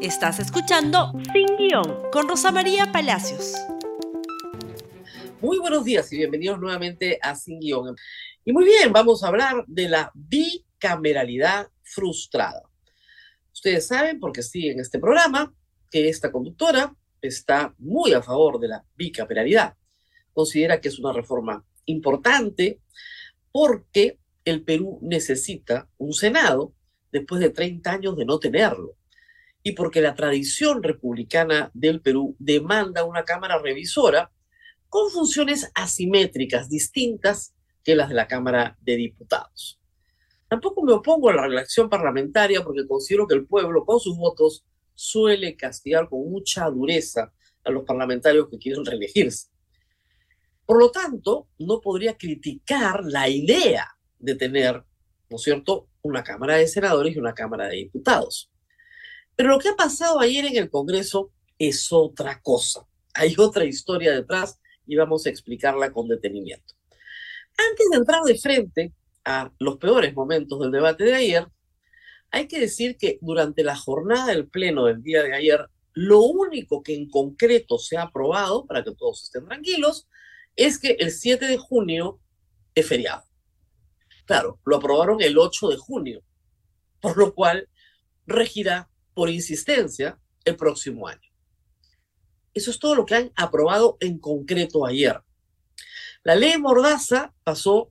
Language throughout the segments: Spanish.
Estás escuchando Sin Guión con Rosa María Palacios. Muy buenos días y bienvenidos nuevamente a Sin Guión. Y muy bien, vamos a hablar de la bicameralidad frustrada. Ustedes saben, porque siguen este programa, que esta conductora está muy a favor de la bicameralidad. Considera que es una reforma importante porque el Perú necesita un Senado después de 30 años de no tenerlo y porque la tradición republicana del Perú demanda una Cámara revisora con funciones asimétricas, distintas que las de la Cámara de Diputados. Tampoco me opongo a la relación parlamentaria porque considero que el pueblo, con sus votos, suele castigar con mucha dureza a los parlamentarios que quieren reelegirse. Por lo tanto, no podría criticar la idea de tener, ¿no es cierto?, una Cámara de Senadores y una Cámara de Diputados. Pero lo que ha pasado ayer en el Congreso es otra cosa. Hay otra historia detrás y vamos a explicarla con detenimiento. Antes de entrar de frente a los peores momentos del debate de ayer, hay que decir que durante la jornada del Pleno del día de ayer, lo único que en concreto se ha aprobado, para que todos estén tranquilos, es que el 7 de junio es feriado. Claro, lo aprobaron el 8 de junio, por lo cual regirá por insistencia el próximo año. Eso es todo lo que han aprobado en concreto ayer. La ley Mordaza pasó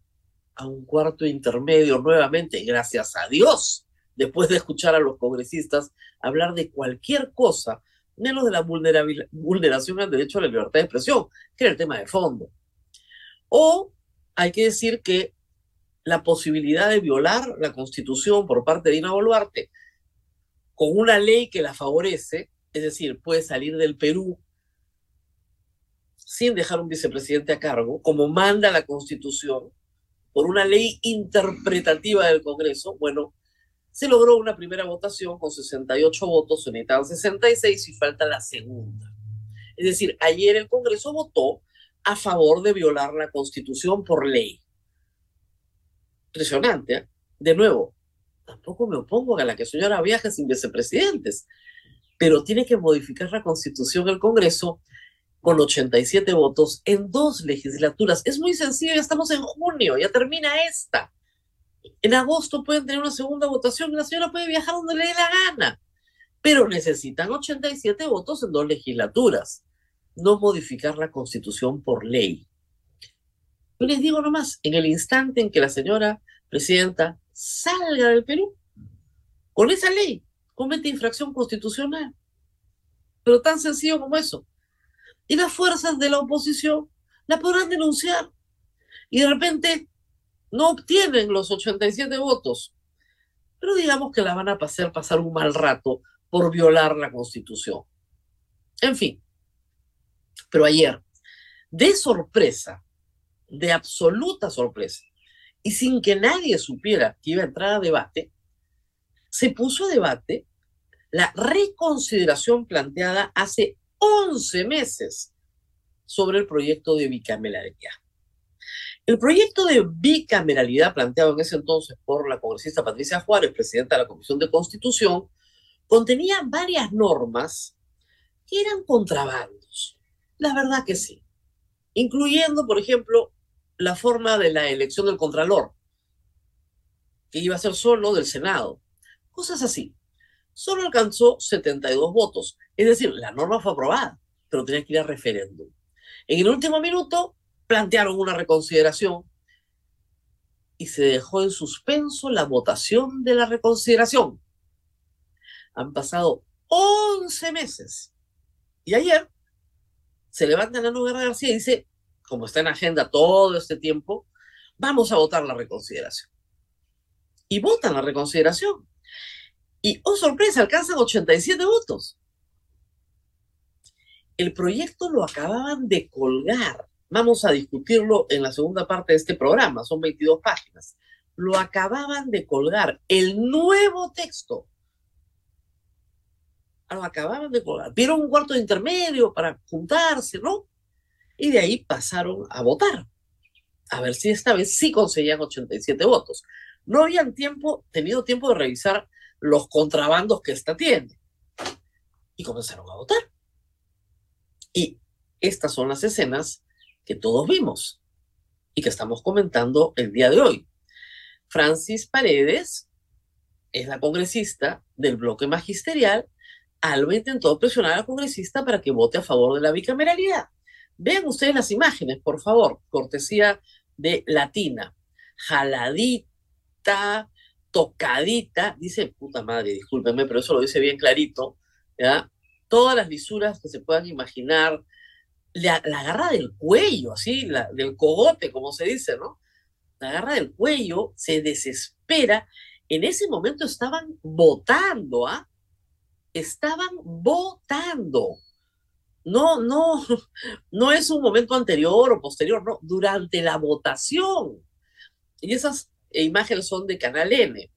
a un cuarto intermedio nuevamente, gracias a Dios, después de escuchar a los congresistas hablar de cualquier cosa, menos de la vulneración al derecho a la libertad de expresión, que era el tema de fondo. O hay que decir que la posibilidad de violar la constitución por parte de Dina Boluarte con una ley que la favorece, es decir, puede salir del Perú sin dejar un vicepresidente a cargo, como manda la Constitución, por una ley interpretativa del Congreso, bueno, se logró una primera votación con 68 votos, se necesitan 66 y falta la segunda. Es decir, ayer el Congreso votó a favor de violar la Constitución por ley. Impresionante, ¿eh? De nuevo, tampoco me opongo a la que señora viaje sin vicepresidentes, pero tiene que modificar la constitución el Congreso con 87 votos en dos legislaturas. Es muy sencillo, ya estamos en junio, ya termina esta. En agosto pueden tener una segunda votación y la señora puede viajar donde le dé la gana, pero necesitan 87 votos en dos legislaturas, no modificar la constitución por ley. Yo les digo nomás, en el instante en que la señora presidenta salga del Perú con esa ley, comete infracción constitucional. Pero tan sencillo como eso. Y las fuerzas de la oposición la podrán denunciar. Y de repente no obtienen los 87 votos. Pero digamos que la van a pasar, pasar un mal rato por violar la constitución. En fin. Pero ayer, de sorpresa, de absoluta sorpresa, y sin que nadie supiera que iba a entrar a debate, se puso a debate la reconsideración planteada hace 11 meses sobre el proyecto de bicameralidad. El proyecto de bicameralidad planteado en ese entonces por la congresista Patricia Juárez, presidenta de la Comisión de Constitución, contenía varias normas que eran contrabandos. La verdad que sí. Incluyendo, por ejemplo, la forma de la elección del Contralor, que iba a ser solo del Senado. Cosas así. Solo alcanzó 72 votos. Es decir, la norma fue aprobada, pero tenía que ir a referéndum. En el último minuto plantearon una reconsideración y se dejó en suspenso la votación de la reconsideración. Han pasado 11 meses. Y ayer se levanta la Guerra García y dice, como está en agenda todo este tiempo, vamos a votar la reconsideración. Y votan la reconsideración. Y, oh sorpresa, alcanzan 87 votos. El proyecto lo acababan de colgar. Vamos a discutirlo en la segunda parte de este programa, son 22 páginas. Lo acababan de colgar, el nuevo texto. Lo acababan de colgar. Vieron un cuarto de intermedio para juntarse, ¿no? Y de ahí pasaron a votar. A ver si esta vez sí conseguían 87 votos. No habían tiempo, tenido tiempo de revisar los contrabandos que esta tiene. y comenzaron a votar. Y estas son las escenas que todos vimos y que estamos comentando el día de hoy. Francis Paredes es la congresista del bloque magisterial. Alba intentó presionar al congresista para que vote a favor de la bicameralidad. Vean ustedes las imágenes, por favor, cortesía de Latina. Jaladita, tocadita, dice, puta madre, discúlpenme, pero eso lo dice bien clarito, ¿ya? Todas las lisuras que se puedan imaginar, la, la del cuello, así, del cogote, como se dice, ¿no? La garra del cuello se desespera. En ese momento estaban votando, ¿ah? Estaban votando. No, no, no es un momento anterior o posterior, no, durante la votación. Y esas imágenes son de Canal N.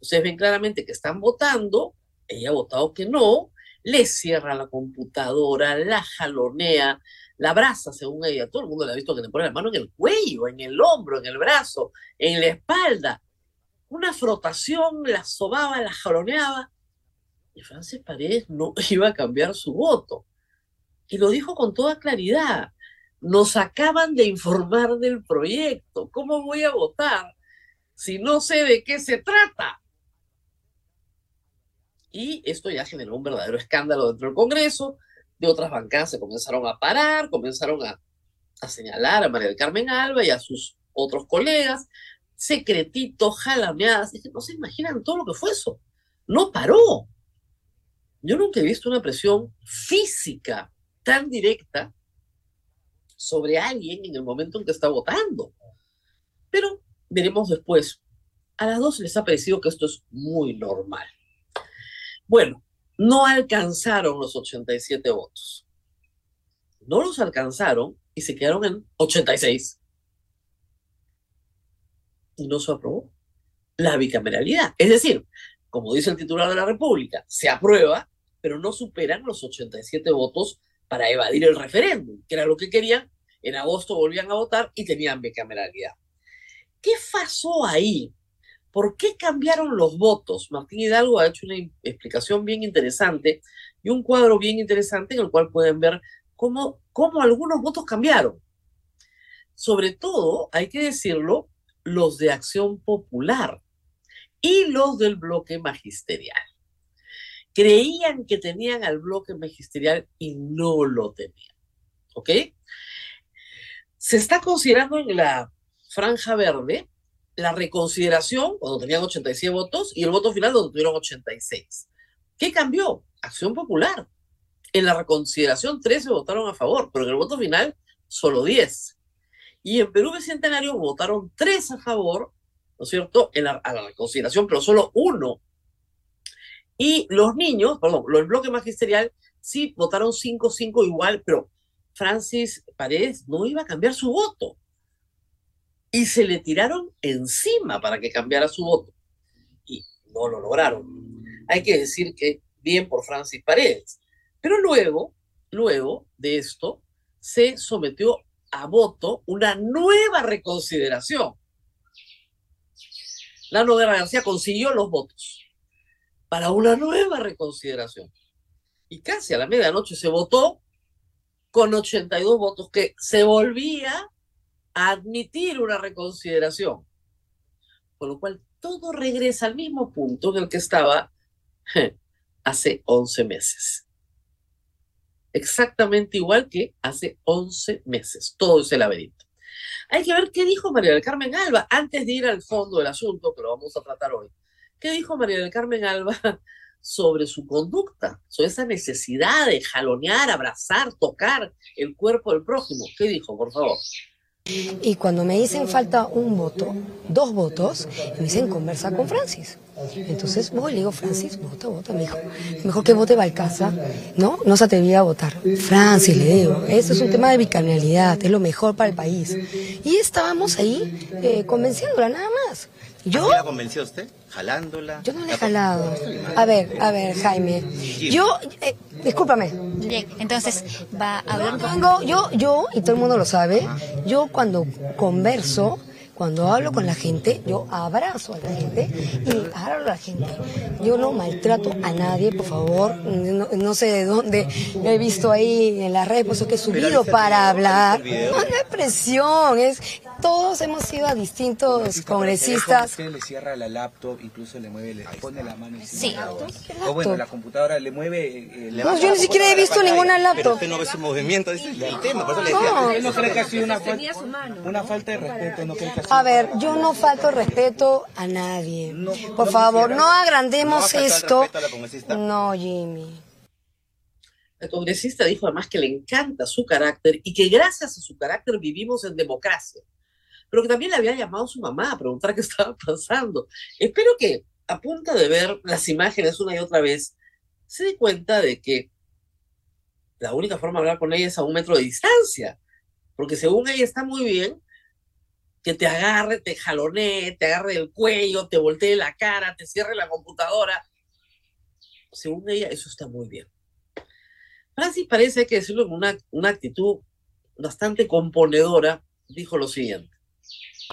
Ustedes ven claramente que están votando, ella ha votado que no, le cierra la computadora, la jalonea, la abraza, según ella. Todo el mundo le ha visto que le pone la mano en el cuello, en el hombro, en el brazo, en la espalda. Una frotación, la sobaba, la jaloneaba. Y Francis Paredes no iba a cambiar su voto. Y lo dijo con toda claridad. Nos acaban de informar del proyecto. ¿Cómo voy a votar si no sé de qué se trata? Y esto ya generó un verdadero escándalo dentro del Congreso. De otras bancadas se comenzaron a parar, comenzaron a, a señalar a María del Carmen Alba y a sus otros colegas, secretitos, jalameadas. que no se imaginan todo lo que fue eso. No paró. Yo nunca he visto una presión física tan directa sobre alguien en el momento en que está votando. Pero veremos después. A las dos les ha parecido que esto es muy normal. Bueno, no alcanzaron los 87 votos. No los alcanzaron y se quedaron en 86. Y no se aprobó la bicameralidad. Es decir, como dice el titular de la República, se aprueba, pero no superan los 87 votos para evadir el referéndum, que era lo que querían. En agosto volvían a votar y tenían bicameralidad. ¿Qué pasó ahí? ¿Por qué cambiaron los votos? Martín Hidalgo ha hecho una explicación bien interesante y un cuadro bien interesante en el cual pueden ver cómo, cómo algunos votos cambiaron. Sobre todo, hay que decirlo, los de Acción Popular y los del bloque magisterial. Creían que tenían al bloque magisterial y no lo tenían. ¿Ok? Se está considerando en la franja verde la reconsideración cuando tenían 86 votos y el voto final donde tuvieron 86. ¿Qué cambió? Acción Popular. En la reconsideración 13 votaron a favor, pero en el voto final solo 10. Y en Perú Bicentenario votaron 3 a favor, ¿no es cierto?, en a la reconsideración, pero solo uno. Y los niños, perdón, el bloque magisterial sí votaron 5-5 igual, pero Francis Paredes no iba a cambiar su voto y se le tiraron encima para que cambiara su voto. Y no lo lograron. Hay que decir que bien por Francis Paredes. Pero luego, luego de esto, se sometió a voto una nueva reconsideración. La Noguera García consiguió los votos para una nueva reconsideración. Y casi a la medianoche se votó con 82 votos, que se volvía admitir una reconsideración. Con lo cual, todo regresa al mismo punto en el que estaba hace 11 meses. Exactamente igual que hace 11 meses. Todo ese laberinto. Hay que ver qué dijo María del Carmen Alba antes de ir al fondo del asunto, que lo vamos a tratar hoy. ¿Qué dijo María del Carmen Alba sobre su conducta, sobre esa necesidad de jalonear, abrazar, tocar el cuerpo del prójimo? ¿Qué dijo, por favor? Y cuando me dicen falta un voto, dos votos, me dicen conversa con Francis. Entonces voy, le digo, Francis, vota, vota, me dijo. Mejor que vote Balcaza, ¿no? No se atrevía a votar. Francis, le digo, eso es un tema de bicameralidad, es lo mejor para el país. Y estábamos ahí eh, convenciéndola, nada más. ¿Yo? ¿La convenció usted? ¿Jalándola? Yo no le he jalado. A ver, a ver, Jaime. Yo, eh, discúlpame. Bien, entonces va a hablar Yo, yo, yo, y todo el mundo lo sabe, yo cuando converso, cuando hablo con la gente, yo abrazo a la gente y hablo a la gente. Yo no maltrato a nadie, por favor. No, sé de dónde he visto ahí en las redes, por que he subido para hablar. No, no es presión, es todos hemos sido a distintos congresistas. Usted le cierra la laptop, incluso le mueve, le pone la mano encima. Sí. O bueno, la computadora le mueve. Eh, no, yo ni siquiera he visto ninguna laptop. Pero usted no ve su movimiento, ese es el tema, por eso le decía. No, cree que ha sido una, una falta de respeto? ¿No cree que a ver, yo no falto respeto a nadie. por favor, no agrandemos esto. No, Jimmy. El congresista dijo además que le encanta su carácter y que gracias a su carácter vivimos en democracia pero que también le había llamado a su mamá a preguntar qué estaba pasando. Espero que a punta de ver las imágenes una y otra vez, se dé cuenta de que la única forma de hablar con ella es a un metro de distancia, porque según ella está muy bien que te agarre, te jalonee, te agarre el cuello, te voltee la cara, te cierre la computadora. Según ella, eso está muy bien. Francis parece que decirlo con una, una actitud bastante componedora, dijo lo siguiente.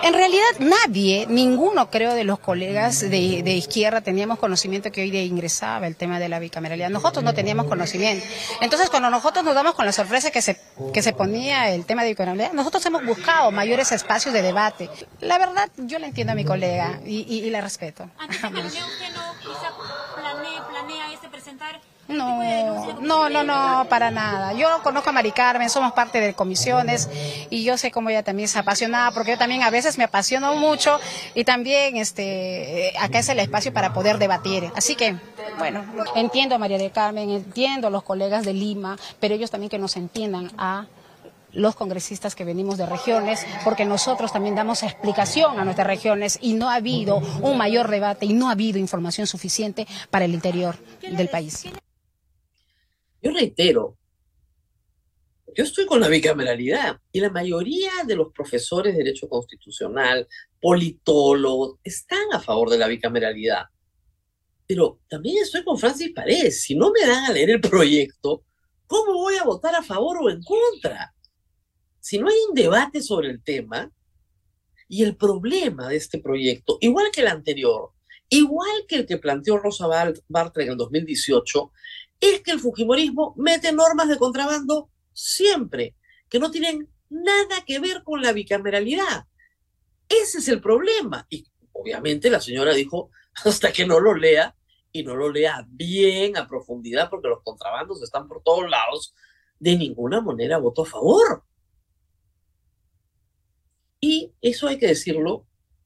En realidad nadie, ninguno creo de los colegas de, izquierda teníamos conocimiento que hoy día ingresaba el tema de la bicameralidad. Nosotros no teníamos conocimiento. Entonces cuando nosotros nos damos con la sorpresa que se, que se ponía el tema de bicameralidad, nosotros hemos buscado mayores espacios de debate. La verdad, yo le entiendo a mi colega y, y, la respeto. Antes de usted no quizá planea, planea este presentar no, no, no, no, para nada. Yo conozco a Mari Carmen, somos parte de comisiones y yo sé cómo ella también es apasionada, porque yo también a veces me apasiono mucho y también este, acá es el espacio para poder debatir. Así que, bueno, entiendo a María de Carmen, entiendo a los colegas de Lima, pero ellos también que nos entiendan a los congresistas que venimos de regiones, porque nosotros también damos explicación a nuestras regiones y no ha habido un mayor debate y no ha habido información suficiente para el interior del país. Yo reitero, yo estoy con la bicameralidad y la mayoría de los profesores de Derecho Constitucional, politólogos, están a favor de la bicameralidad. Pero también estoy con Francis Paredes. Si no me dan a leer el proyecto, ¿cómo voy a votar a favor o en contra? Si no hay un debate sobre el tema, y el problema de este proyecto, igual que el anterior, igual que el que planteó Rosa Bartra en el 2018, es que el Fujimorismo mete normas de contrabando siempre, que no tienen nada que ver con la bicameralidad. Ese es el problema. Y obviamente la señora dijo, hasta que no lo lea, y no lo lea bien, a profundidad, porque los contrabandos están por todos lados, de ninguna manera votó a favor. Y eso hay que decirlo,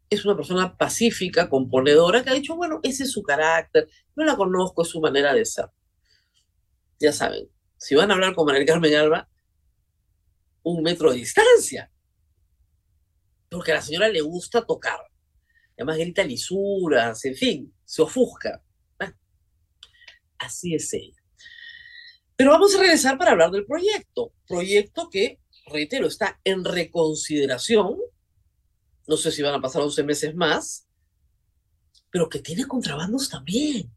es una persona pacífica, componedora, que ha dicho, bueno, ese es su carácter, no la conozco, es su manera de ser ya saben, si van a hablar con María Carmen Alba, un metro de distancia. Porque a la señora le gusta tocar. Además grita lisuras, en fin, se ofusca. Ah, así es ella. Pero vamos a regresar para hablar del proyecto. Proyecto que, reitero, está en reconsideración. No sé si van a pasar 11 meses más, pero que tiene contrabandos también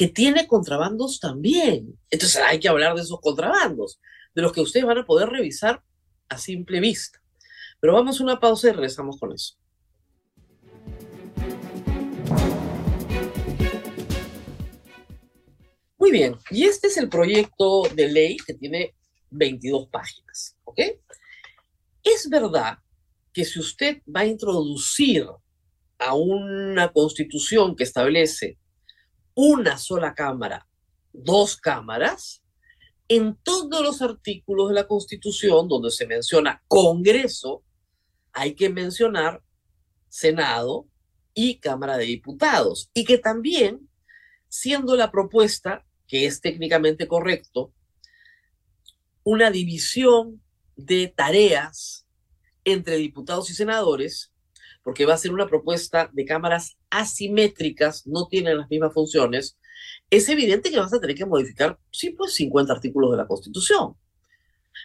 que tiene contrabandos también. Entonces hay que hablar de esos contrabandos, de los que ustedes van a poder revisar a simple vista. Pero vamos a una pausa y regresamos con eso. Muy bien, y este es el proyecto de ley que tiene 22 páginas, ¿ok? Es verdad que si usted va a introducir a una constitución que establece una sola cámara, dos cámaras, en todos los artículos de la Constitución donde se menciona Congreso, hay que mencionar Senado y Cámara de Diputados. Y que también, siendo la propuesta, que es técnicamente correcto, una división de tareas entre diputados y senadores, porque va a ser una propuesta de cámaras asimétricas, no tienen las mismas funciones, es evidente que vas a tener que modificar, sí, pues 50 artículos de la Constitución.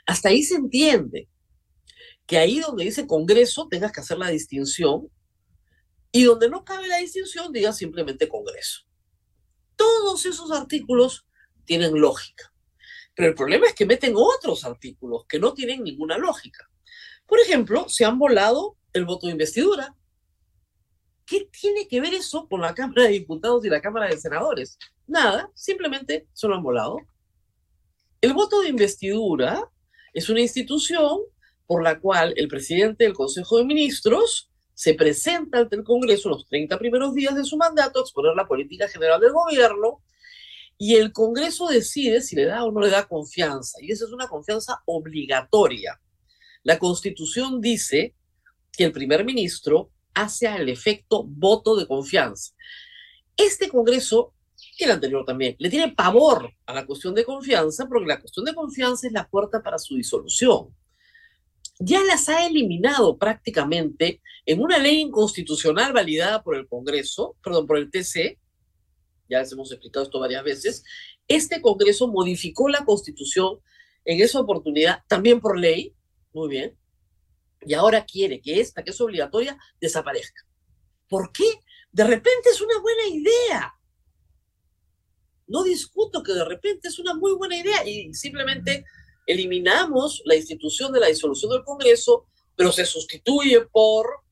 Hasta ahí se entiende que ahí donde dice Congreso tengas que hacer la distinción y donde no cabe la distinción digas simplemente Congreso. Todos esos artículos tienen lógica. Pero el problema es que meten otros artículos que no tienen ninguna lógica. Por ejemplo, se han volado el voto de investidura. ¿Qué tiene que ver eso con la Cámara de Diputados y la Cámara de Senadores? Nada, simplemente se lo han volado. El voto de investidura es una institución por la cual el presidente del Consejo de Ministros se presenta ante el Congreso los 30 primeros días de su mandato a exponer la política general del gobierno y el Congreso decide si le da o no le da confianza. Y esa es una confianza obligatoria. La Constitución dice que el primer ministro hace al efecto voto de confianza. Este Congreso, y el anterior también, le tiene pavor a la cuestión de confianza porque la cuestión de confianza es la puerta para su disolución. Ya las ha eliminado prácticamente en una ley inconstitucional validada por el Congreso, perdón, por el TC, ya les hemos explicado esto varias veces, este Congreso modificó la Constitución en esa oportunidad, también por ley, muy bien, y ahora quiere que esta, que es obligatoria, desaparezca. ¿Por qué? De repente es una buena idea. No discuto que de repente es una muy buena idea y simplemente eliminamos la institución de la disolución del Congreso, pero se sustituye por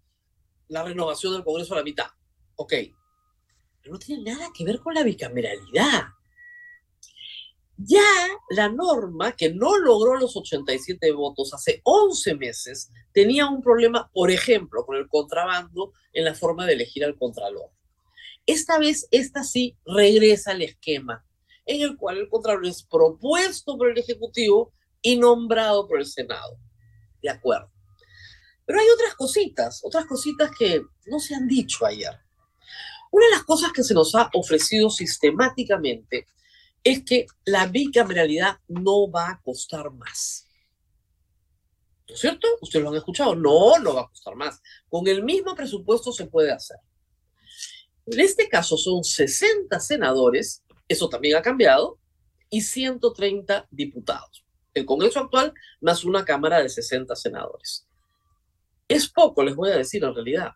la renovación del Congreso a la mitad. Ok, pero no tiene nada que ver con la bicameralidad. Ya la norma que no logró los 87 votos hace 11 meses tenía un problema, por ejemplo, con el contrabando en la forma de elegir al contralor. Esta vez, esta sí regresa al esquema en el cual el contralor es propuesto por el Ejecutivo y nombrado por el Senado. De acuerdo. Pero hay otras cositas, otras cositas que no se han dicho ayer. Una de las cosas que se nos ha ofrecido sistemáticamente es que la bicameralidad no va a costar más. ¿No es cierto? Ustedes lo han escuchado. No, no va a costar más. Con el mismo presupuesto se puede hacer. En este caso son 60 senadores, eso también ha cambiado, y 130 diputados. El Congreso actual más una Cámara de 60 senadores. Es poco, les voy a decir en realidad.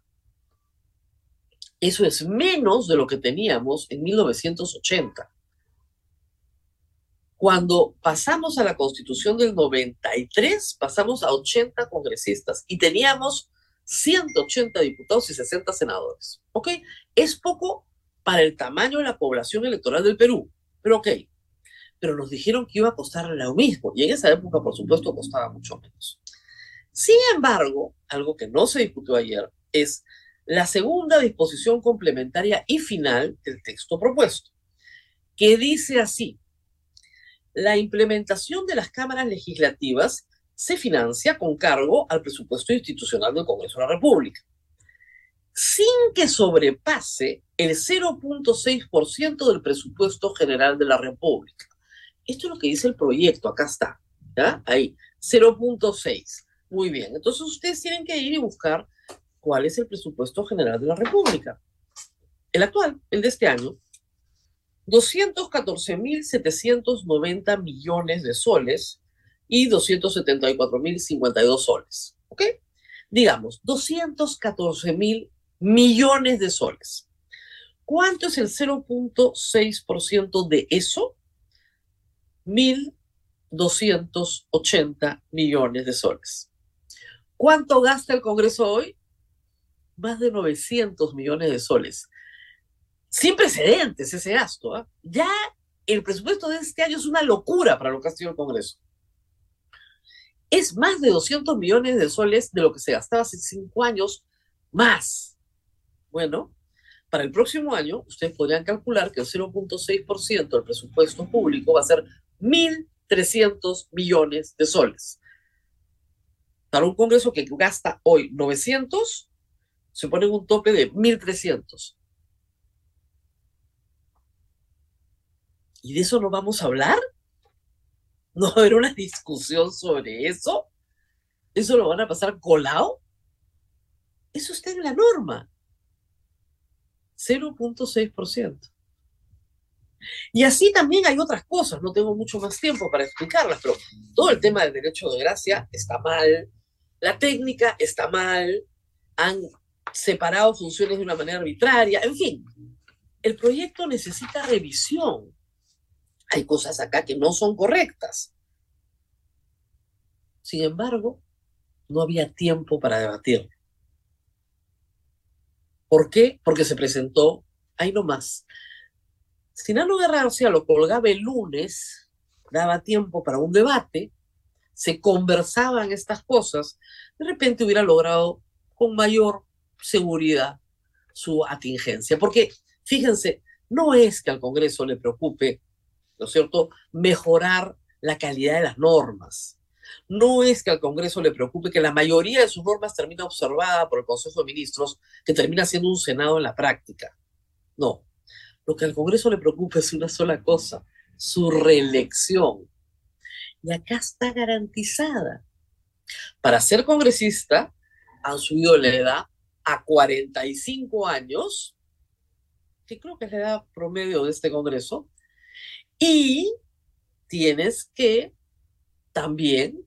Eso es menos de lo que teníamos en 1980. Cuando pasamos a la constitución del 93, pasamos a 80 congresistas y teníamos 180 diputados y 60 senadores. ¿Ok? Es poco para el tamaño de la población electoral del Perú, pero ok. Pero nos dijeron que iba a costar lo mismo y en esa época, por supuesto, costaba mucho menos. Sin embargo, algo que no se discutió ayer es la segunda disposición complementaria y final del texto propuesto, que dice así, la implementación de las cámaras legislativas se financia con cargo al presupuesto institucional del Congreso de la República, sin que sobrepase el 0.6% del presupuesto general de la República. Esto es lo que dice el proyecto, acá está, ¿ya? Ahí, 0.6. Muy bien, entonces ustedes tienen que ir y buscar cuál es el presupuesto general de la República. El actual, el de este año, 214.790 millones de soles y 274.052 soles. ¿Ok? Digamos, 214.000 millones de soles. ¿Cuánto es el 0.6% de eso? 1.280 millones de soles. ¿Cuánto gasta el Congreso hoy? más de 900 millones de soles. Sin precedentes ese gasto. ¿ah? Ya el presupuesto de este año es una locura para lo que ha sido el Congreso. Es más de 200 millones de soles de lo que se gastaba hace cinco años más. Bueno, para el próximo año, ustedes podrían calcular que el 0.6% del presupuesto público va a ser 1.300 millones de soles. Para un Congreso que gasta hoy 900, se ponen un tope de 1.300. ¿Y de eso no vamos a hablar? ¿No va a haber una discusión sobre eso? ¿Eso lo van a pasar colado? Eso está en la norma. 0.6%. Y así también hay otras cosas, no tengo mucho más tiempo para explicarlas, pero todo el tema del derecho de gracia está mal, la técnica está mal, han separado funciones de una manera arbitraria, en fin, el proyecto necesita revisión. Hay cosas acá que no son correctas. Sin embargo, no había tiempo para debatir. ¿Por qué? Porque se presentó ahí nomás. Si Nano Guerra García lo colgaba el lunes, daba tiempo para un debate, se conversaban estas cosas, de repente hubiera logrado con mayor seguridad su atingencia. Porque, fíjense, no es que al Congreso le preocupe, ¿no es cierto?, mejorar la calidad de las normas. No es que al Congreso le preocupe que la mayoría de sus normas termine observada por el Consejo de Ministros, que termina siendo un Senado en la práctica. No. Lo que al Congreso le preocupa es una sola cosa, su reelección. Y acá está garantizada. Para ser congresista, han subido la edad a 45 años, que creo que es la edad promedio de este Congreso, y tienes que también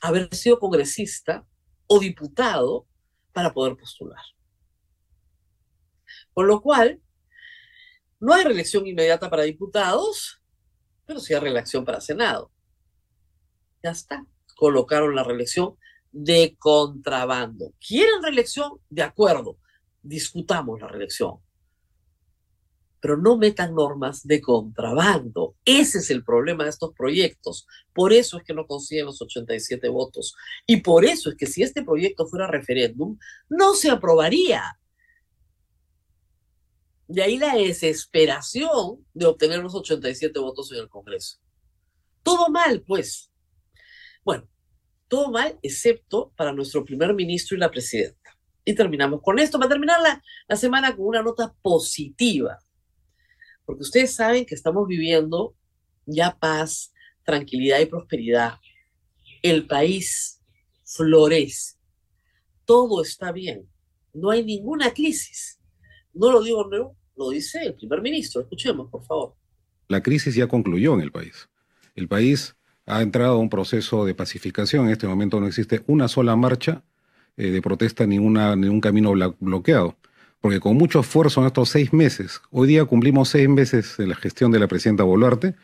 haber sido congresista o diputado para poder postular. Con lo cual, no hay reelección inmediata para diputados, pero sí hay reelección para Senado. Ya está. Colocaron la reelección de contrabando. ¿Quieren reelección? De acuerdo. Discutamos la reelección. Pero no metan normas de contrabando. Ese es el problema de estos proyectos. Por eso es que no consiguen los 87 votos. Y por eso es que si este proyecto fuera referéndum, no se aprobaría. De ahí la desesperación de obtener los 87 votos en el Congreso. Todo mal, pues. Bueno, todo mal, excepto para nuestro primer ministro y la presidenta. Y terminamos con esto, para terminar la, la semana con una nota positiva. Porque ustedes saben que estamos viviendo ya paz, tranquilidad y prosperidad. El país florece. Todo está bien. No hay ninguna crisis. No lo digo yo, lo dice el primer ministro. Escuchemos, por favor. La crisis ya concluyó en el país. El país ha entrado a un proceso de pacificación. En este momento no existe una sola marcha eh, de protesta ni, ni un camino bloqueado. Porque con mucho esfuerzo en estos seis meses, hoy día cumplimos seis meses de la gestión de la presidenta Boluarte,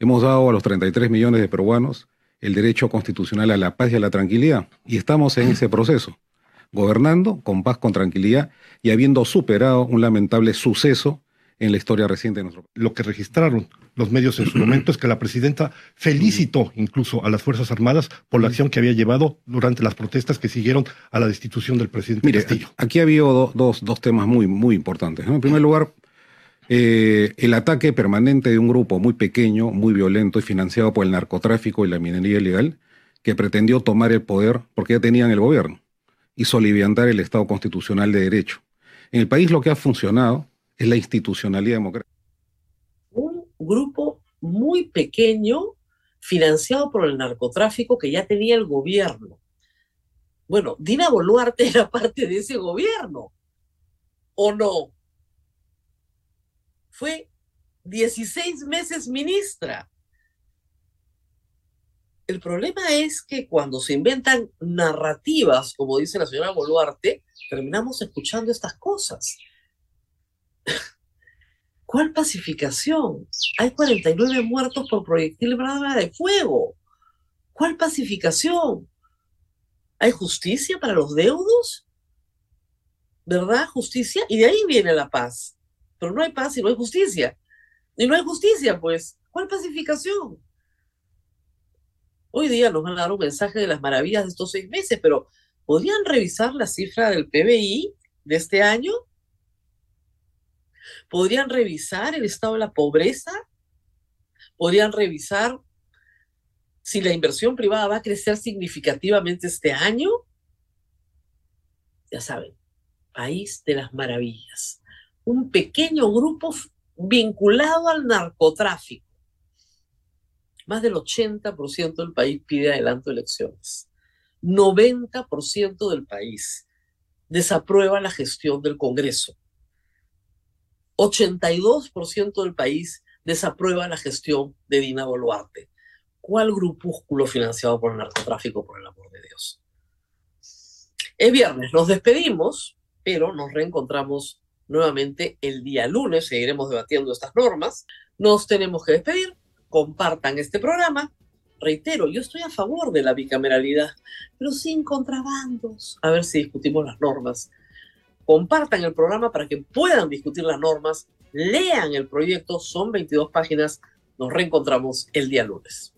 hemos dado a los 33 millones de peruanos el derecho constitucional a la paz y a la tranquilidad. Y estamos en ese proceso, gobernando con paz, con tranquilidad y habiendo superado un lamentable suceso en la historia reciente de nuestro país. Lo que registraron los medios en su momento es que la presidenta felicitó incluso a las Fuerzas Armadas por la acción que había llevado durante las protestas que siguieron a la destitución del presidente Mire, Castillo. Aquí ha habido dos, dos temas muy, muy importantes. En primer lugar, eh, el ataque permanente de un grupo muy pequeño, muy violento y financiado por el narcotráfico y la minería ilegal, que pretendió tomar el poder porque ya tenían el gobierno y soliviantar el Estado constitucional de derecho. En el país lo que ha funcionado es la institucionalidad democrática. Un grupo muy pequeño financiado por el narcotráfico que ya tenía el gobierno. Bueno, Dina Boluarte era parte de ese gobierno, ¿o no? Fue 16 meses ministra. El problema es que cuando se inventan narrativas, como dice la señora Boluarte, terminamos escuchando estas cosas. ¿Cuál pacificación? Hay 49 muertos por proyectil de fuego. ¿Cuál pacificación? ¿Hay justicia para los deudos? ¿Verdad? Justicia. Y de ahí viene la paz. Pero no hay paz y no hay justicia. Y no hay justicia, pues. ¿Cuál pacificación? Hoy día nos van a dar un mensaje de las maravillas de estos seis meses, pero ¿podrían revisar la cifra del PBI de este año? Podrían revisar el estado de la pobreza, podrían revisar si la inversión privada va a crecer significativamente este año. Ya saben, país de las maravillas. Un pequeño grupo vinculado al narcotráfico. Más del 80% del país pide adelanto elecciones. 90% del país desaprueba la gestión del Congreso. 82% del país desaprueba la gestión de Dina Boluarte. ¿Cuál grupúsculo financiado por el narcotráfico, por el amor de Dios? Es viernes, nos despedimos, pero nos reencontramos nuevamente el día lunes, seguiremos debatiendo estas normas. Nos tenemos que despedir, compartan este programa. Reitero, yo estoy a favor de la bicameralidad, pero sin contrabandos. A ver si discutimos las normas compartan el programa para que puedan discutir las normas, lean el proyecto, son 22 páginas. Nos reencontramos el día lunes.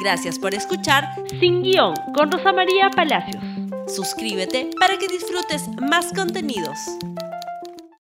Gracias por escuchar Sin Guión con Rosa María Palacios. Suscríbete para que disfrutes más contenidos.